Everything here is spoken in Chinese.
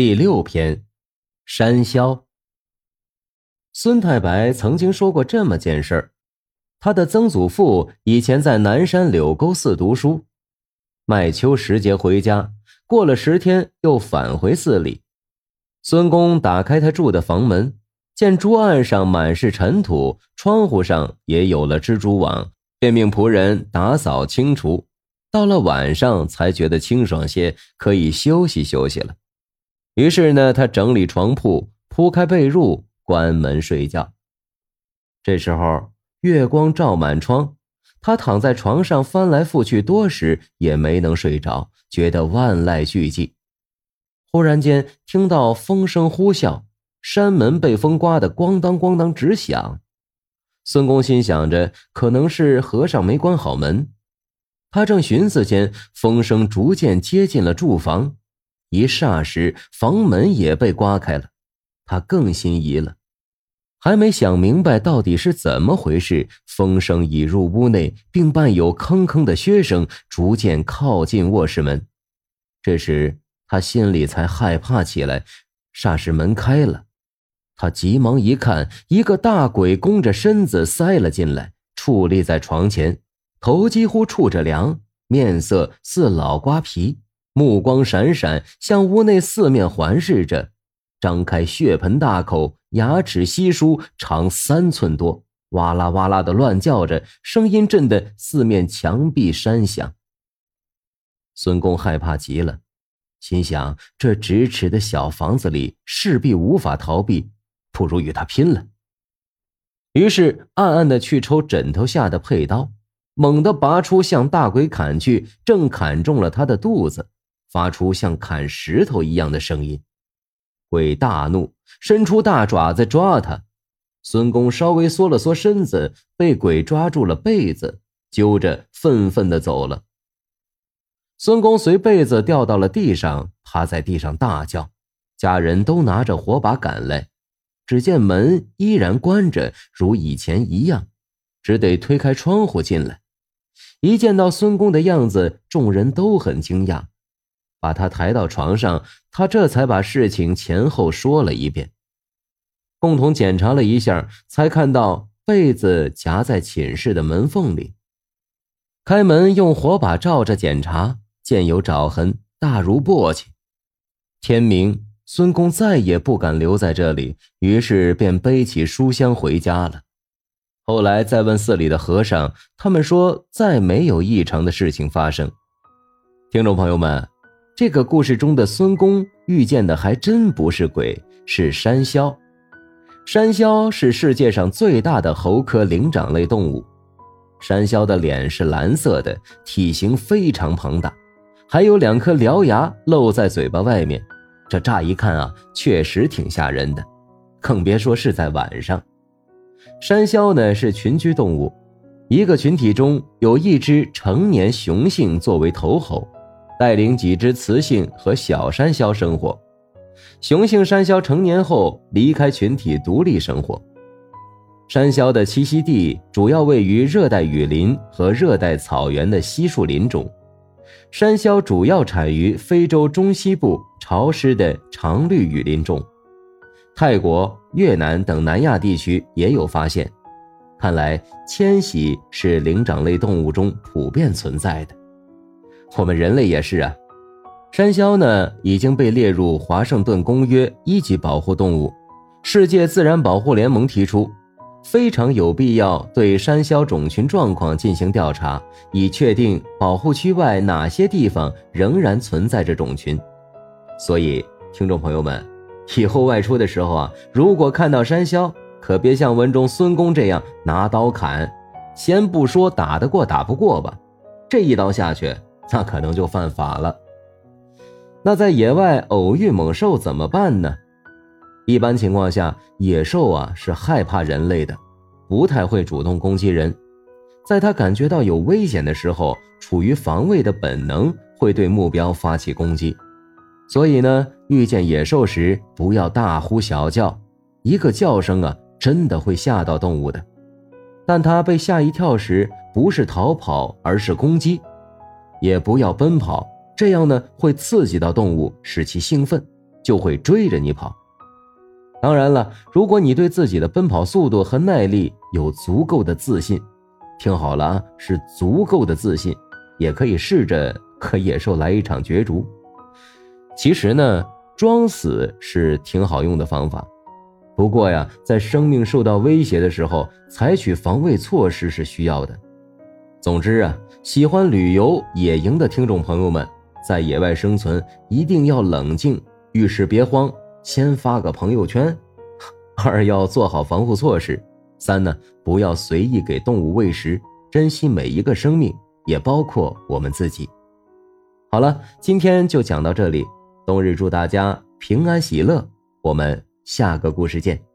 第六篇，山魈。孙太白曾经说过这么件事儿：他的曾祖父以前在南山柳沟寺读书，麦秋时节回家，过了十天又返回寺里。孙公打开他住的房门，见桌案上满是尘土，窗户上也有了蜘蛛网，便命仆人打扫清除。到了晚上，才觉得清爽些，可以休息休息了。于是呢，他整理床铺，铺开被褥，关门睡觉。这时候，月光照满窗，他躺在床上翻来覆去多时，也没能睡着，觉得万籁俱寂。忽然间，听到风声呼啸，山门被风刮得咣当咣当直响。孙公心想着，可能是和尚没关好门。他正寻思间，风声逐渐接近了住房。一霎时，房门也被刮开了，他更心疑了，还没想明白到底是怎么回事，风声已入屋内，并伴有吭吭的靴声，逐渐靠近卧室门。这时他心里才害怕起来。霎时门开了，他急忙一看，一个大鬼弓着身子塞了进来，矗立在床前，头几乎触着梁，面色似老瓜皮。目光闪闪，向屋内四面环视着，张开血盆大口，牙齿稀疏，长三寸多，哇啦哇啦的乱叫着，声音震得四面墙壁山响。孙公害怕极了，心想：这咫尺的小房子里势必无法逃避，不如与他拼了。于是暗暗的去抽枕头下的佩刀，猛地拔出，向大鬼砍去，正砍中了他的肚子。发出像砍石头一样的声音，鬼大怒，伸出大爪子抓他。孙公稍微缩了缩身子，被鬼抓住了被子，揪着愤愤的走了。孙公随被子掉到了地上，趴在地上大叫。家人都拿着火把赶来，只见门依然关着，如以前一样，只得推开窗户进来。一见到孙公的样子，众人都很惊讶。把他抬到床上，他这才把事情前后说了一遍。共同检查了一下，才看到被子夹在寝室的门缝里。开门用火把照着检查，见有爪痕，大如簸箕。天明，孙公再也不敢留在这里，于是便背起书箱回家了。后来再问寺里的和尚，他们说再没有异常的事情发生。听众朋友们。这个故事中的孙公遇见的还真不是鬼，是山魈。山魈是世界上最大的猴科灵长类动物。山魈的脸是蓝色的，体型非常庞大，还有两颗獠牙露在嘴巴外面。这乍一看啊，确实挺吓人的，更别说是在晚上。山魈呢是群居动物，一个群体中有一只成年雄性作为头猴。带领几只雌性和小山魈生活，雄性山魈成年后离开群体独立生活。山魈的栖息地主要位于热带雨林和热带草原的稀树林中。山魈主要产于非洲中西部潮湿的常绿雨林中，泰国、越南等南亚地区也有发现。看来迁徙是灵长类动物中普遍存在的。我们人类也是啊，山魈呢已经被列入《华盛顿公约》一级保护动物。世界自然保护联盟提出，非常有必要对山魈种群状况进行调查，以确定保护区外哪些地方仍然存在着种群。所以，听众朋友们，以后外出的时候啊，如果看到山魈，可别像文中孙公这样拿刀砍。先不说打得过打不过吧，这一刀下去。那可能就犯法了。那在野外偶遇猛兽怎么办呢？一般情况下，野兽啊是害怕人类的，不太会主动攻击人。在他感觉到有危险的时候，处于防卫的本能会对目标发起攻击。所以呢，遇见野兽时不要大呼小叫，一个叫声啊，真的会吓到动物的。但它被吓一跳时，不是逃跑，而是攻击。也不要奔跑，这样呢会刺激到动物，使其兴奋，就会追着你跑。当然了，如果你对自己的奔跑速度和耐力有足够的自信，听好了啊，是足够的自信，也可以试着和野兽来一场角逐。其实呢，装死是挺好用的方法，不过呀，在生命受到威胁的时候，采取防卫措施是需要的。总之啊，喜欢旅游野营的听众朋友们，在野外生存一定要冷静，遇事别慌。先发个朋友圈，二要做好防护措施，三呢不要随意给动物喂食，珍惜每一个生命，也包括我们自己。好了，今天就讲到这里，冬日祝大家平安喜乐，我们下个故事见。